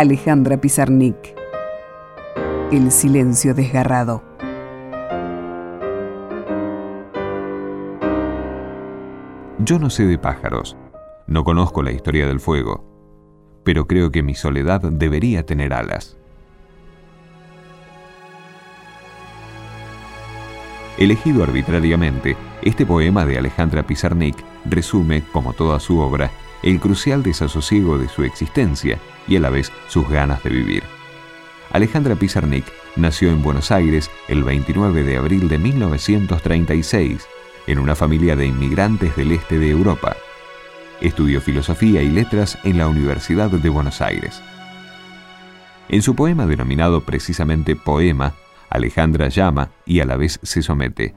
Alejandra Pizarnik. El silencio desgarrado. Yo no sé de pájaros, no conozco la historia del fuego, pero creo que mi soledad debería tener alas. Elegido arbitrariamente, este poema de Alejandra Pizarnik resume, como toda su obra, el crucial desasosiego de su existencia y a la vez sus ganas de vivir. Alejandra Pizarnik nació en Buenos Aires el 29 de abril de 1936, en una familia de inmigrantes del este de Europa. Estudió filosofía y letras en la Universidad de Buenos Aires. En su poema denominado precisamente Poema, Alejandra llama y a la vez se somete.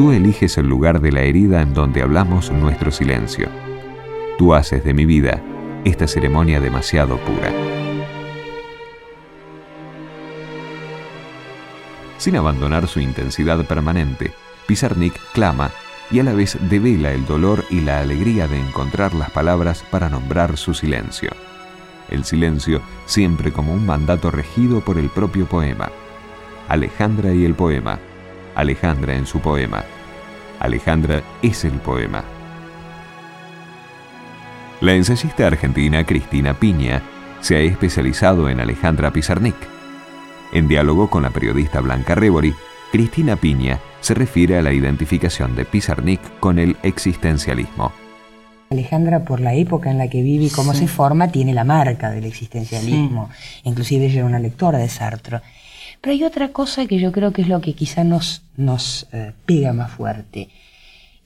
Tú eliges el lugar de la herida en donde hablamos nuestro silencio. Tú haces de mi vida esta ceremonia demasiado pura. Sin abandonar su intensidad permanente, Pizarnik clama y a la vez devela el dolor y la alegría de encontrar las palabras para nombrar su silencio. El silencio siempre como un mandato regido por el propio poema. Alejandra y el poema Alejandra en su poema. Alejandra es el poema. La ensayista argentina Cristina Piña se ha especializado en Alejandra Pizarnik. En diálogo con la periodista Blanca Rebori, Cristina Piña se refiere a la identificación de Pizarnik con el existencialismo. Alejandra, por la época en la que vive y cómo se forma, tiene la marca del existencialismo. Inclusive ella era una lectora de Sartre. Pero hay otra cosa que yo creo que es lo que quizá nos, nos eh, pega más fuerte.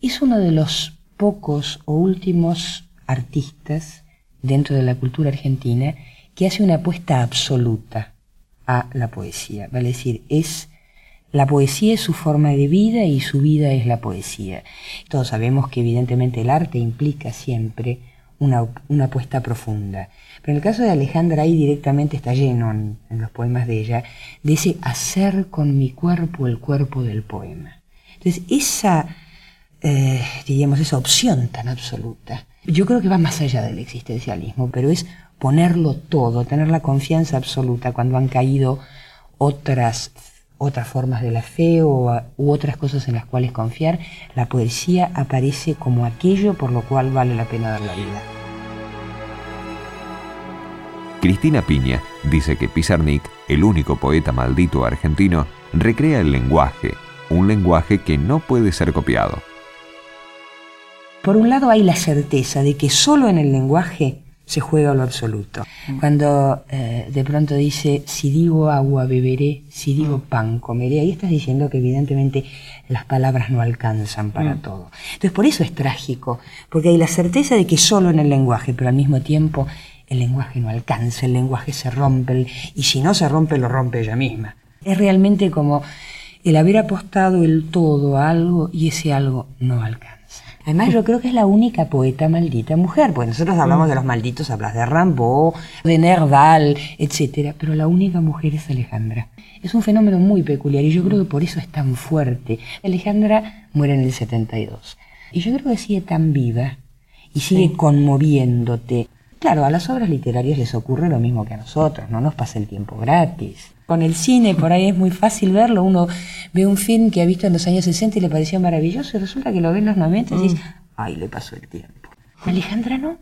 Es uno de los pocos o últimos artistas dentro de la cultura argentina que hace una apuesta absoluta a la poesía. Vale decir, es la poesía es su forma de vida y su vida es la poesía. Todos sabemos que evidentemente el arte implica siempre una, una apuesta profunda. Pero en el caso de Alejandra ahí directamente está lleno en, los poemas de ella de ese hacer con mi cuerpo el cuerpo del poema. Entonces esa, eh, diríamos, esa opción tan absoluta, yo creo que va más allá del existencialismo, pero es ponerlo todo, tener la confianza absoluta cuando han caído otras otras formas de la fe o, u otras cosas en las cuales confiar, la poesía aparece como aquello por lo cual vale la pena dar la vida. Cristina Piña dice que Pizarnik, el único poeta maldito argentino, recrea el lenguaje, un lenguaje que no puede ser copiado. Por un lado hay la certeza de que solo en el lenguaje se juega lo absoluto. Cuando eh, de pronto dice, si digo agua beberé, si digo pan comeré, ahí estás diciendo que evidentemente las palabras no alcanzan para mm. todo. Entonces por eso es trágico, porque hay la certeza de que solo en el lenguaje, pero al mismo tiempo el lenguaje no alcanza, el lenguaje se rompe, y si no se rompe, lo rompe ella misma. Es realmente como el haber apostado el todo a algo y ese algo no alcanza. Además, yo creo que es la única poeta maldita mujer, pues nosotros hablamos de los malditos, hablas de Rambaud, de Nerdal, etc. Pero la única mujer es Alejandra. Es un fenómeno muy peculiar y yo creo que por eso es tan fuerte. Alejandra muere en el 72. Y yo creo que sigue tan viva y sigue conmoviéndote. Claro, a las obras literarias les ocurre lo mismo que a nosotros, no nos pasa el tiempo gratis. Con el cine, por ahí es muy fácil verlo, uno ve un film que ha visto en los años 60 y le pareció maravilloso y resulta que lo ve en los 90 y dices, mm. ay, le pasó el tiempo. Alejandra no.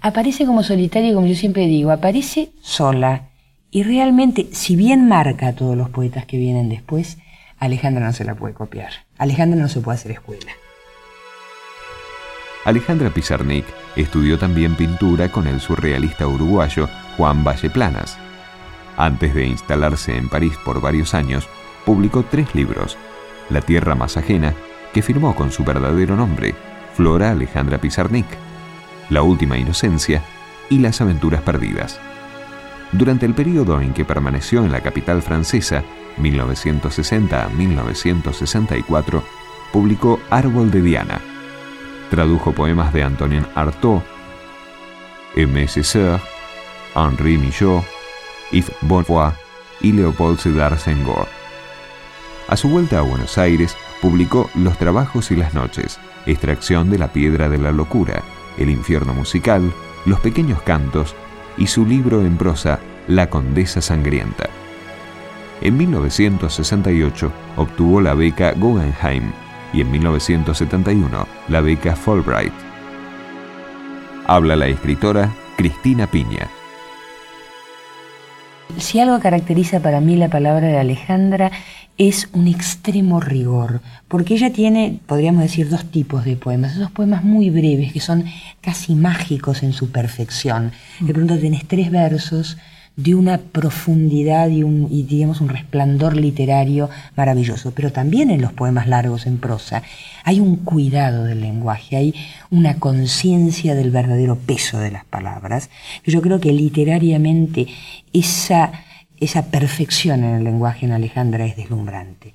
Aparece como solitaria, como yo siempre digo, aparece sola. Y realmente, si bien marca a todos los poetas que vienen después, Alejandra no se la puede copiar. Alejandra no se puede hacer escuela. Alejandra Pizarnik estudió también pintura con el surrealista uruguayo Juan Valleplanas. Antes de instalarse en París por varios años, publicó tres libros, La Tierra Más Ajena, que firmó con su verdadero nombre, Flora Alejandra Pizarnik, La Última Inocencia y Las Aventuras Perdidas. Durante el periodo en que permaneció en la capital francesa, 1960 a 1964, publicó Árbol de Diana, Tradujo poemas de Antonin Artaud, Aimé Césaire, Henri Millot, Yves Bonfoy y Leopold Sédar Senghor. A su vuelta a Buenos Aires, publicó Los trabajos y las noches, Extracción de la piedra de la locura, El infierno musical, Los pequeños cantos y su libro en prosa, La condesa sangrienta. En 1968 obtuvo la beca Guggenheim y en 1971 la beca Fulbright. Habla la escritora Cristina Piña. Si algo caracteriza para mí la palabra de Alejandra es un extremo rigor, porque ella tiene, podríamos decir, dos tipos de poemas, esos poemas muy breves que son casi mágicos en su perfección. De pronto tenés tres versos de una profundidad y, un, y digamos un resplandor literario maravilloso, pero también en los poemas largos en prosa hay un cuidado del lenguaje, hay una conciencia del verdadero peso de las palabras, yo creo que literariamente esa esa perfección en el lenguaje en Alejandra es deslumbrante.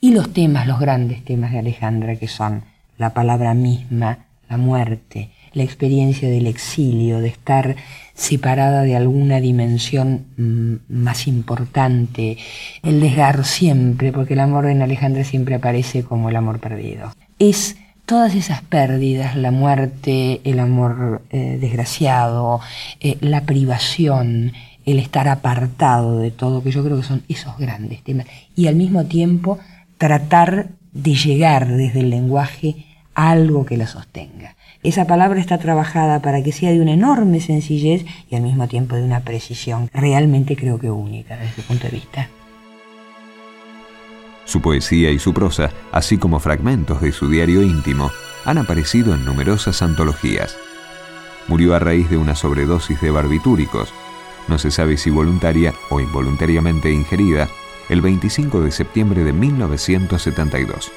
Y los temas, los grandes temas de Alejandra, que son la palabra misma, la muerte, la experiencia del exilio, de estar separada de alguna dimensión mm, más importante, el desgarro siempre, porque el amor en Alejandra siempre aparece como el amor perdido. Es todas esas pérdidas, la muerte, el amor eh, desgraciado, eh, la privación, el estar apartado de todo, que yo creo que son esos grandes temas, y al mismo tiempo tratar de llegar desde el lenguaje a algo que la sostenga. Esa palabra está trabajada para que sea de una enorme sencillez y al mismo tiempo de una precisión realmente creo que única desde ese punto de vista. Su poesía y su prosa, así como fragmentos de su diario íntimo, han aparecido en numerosas antologías. Murió a raíz de una sobredosis de barbitúricos, no se sabe si voluntaria o involuntariamente ingerida, el 25 de septiembre de 1972.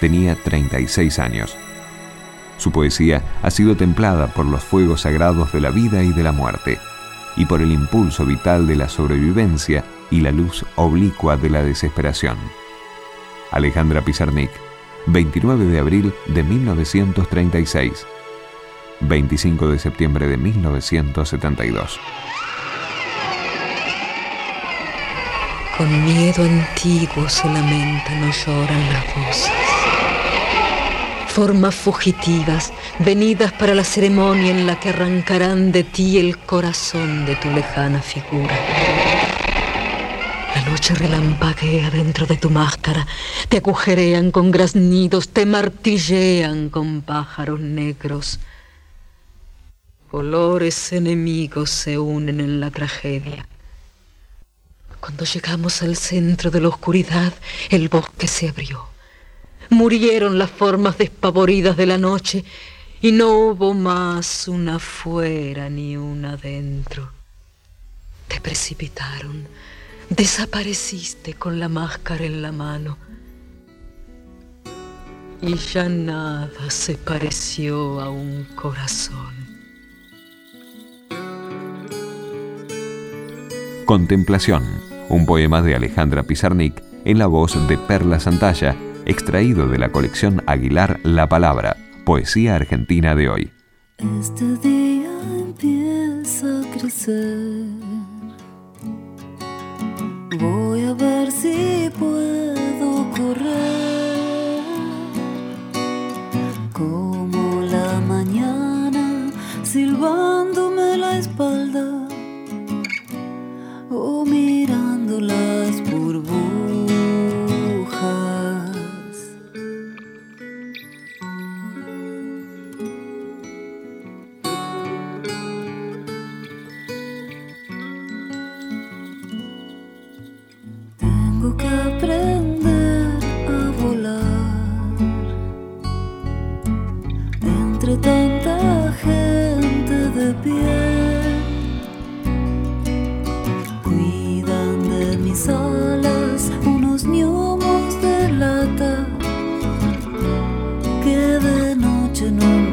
Tenía 36 años. Su poesía ha sido templada por los fuegos sagrados de la vida y de la muerte, y por el impulso vital de la sobrevivencia y la luz oblicua de la desesperación. Alejandra Pizarnik, 29 de abril de 1936, 25 de septiembre de 1972. Con miedo antiguo solamente no lloran las voces. Formas fugitivas, venidas para la ceremonia en la que arrancarán de ti el corazón de tu lejana figura. La noche relampaguea dentro de tu máscara, te agujerean con graznidos, te martillean con pájaros negros. Colores enemigos se unen en la tragedia. Cuando llegamos al centro de la oscuridad, el bosque se abrió. Murieron las formas despavoridas de la noche y no hubo más una afuera ni una adentro. Te precipitaron, desapareciste con la máscara en la mano y ya nada se pareció a un corazón. Contemplación un poema de Alejandra Pizarnik en la voz de Perla Santalla, extraído de la colección Aguilar La Palabra, poesía argentina de hoy. Este. De noche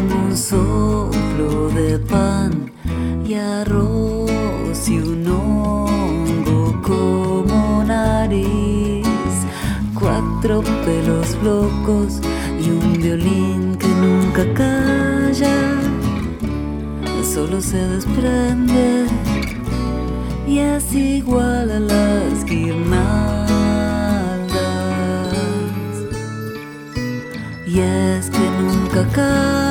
como un soplo de pan y arroz y un hongo como nariz, cuatro pelos locos y un violín que nunca calla, solo se desprende y es igual a las guirnaldas. Y es que nunca calla,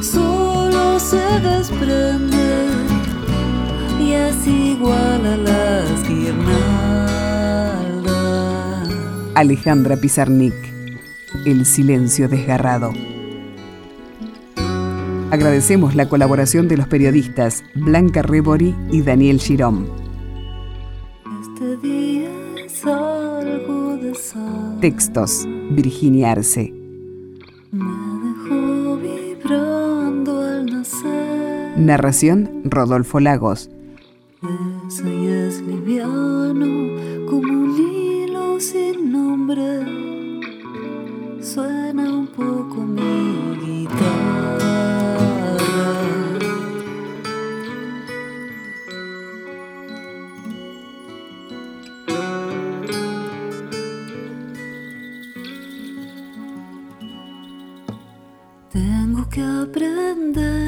solo se desprende y es igual a las guirnaldas. Alejandra Pizarnik, El silencio desgarrado. Agradecemos la colaboración de los periodistas Blanca Rebori y Daniel Girón. Este día es algo de sal. Textos, Virginia Arce. Narración, Rodolfo Lagos. Ese y es liviano como un hilo sin nombre. Suena un poco mi guitarra. Tengo que aprender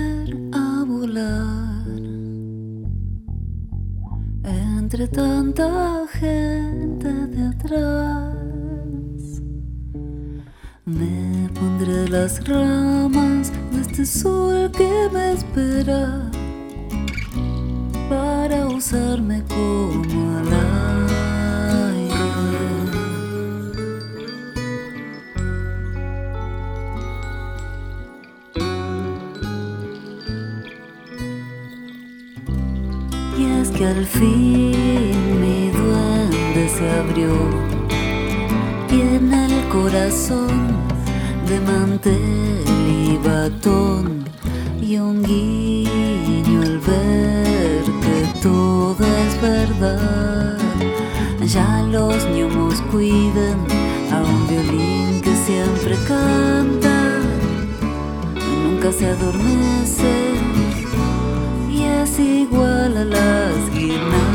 entre tanta gente de atrás. Me pondré las ramas de este sol que me espera para usarme como al aire. Y es que al fin abrió. Tiene el corazón de mantel y batón y un guiño al ver que todo es verdad. Ya los ñomos cuidan a un violín que siempre canta, nunca se adormece y es igual a las guirnaldas.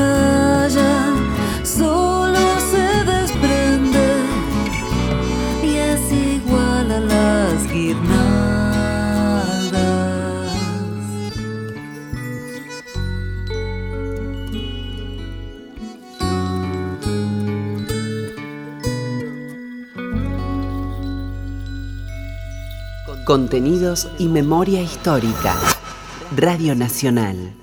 Calla, solo se desprende y es igual a las guirnaldas. Contenidos y memoria histórica. Radio Nacional.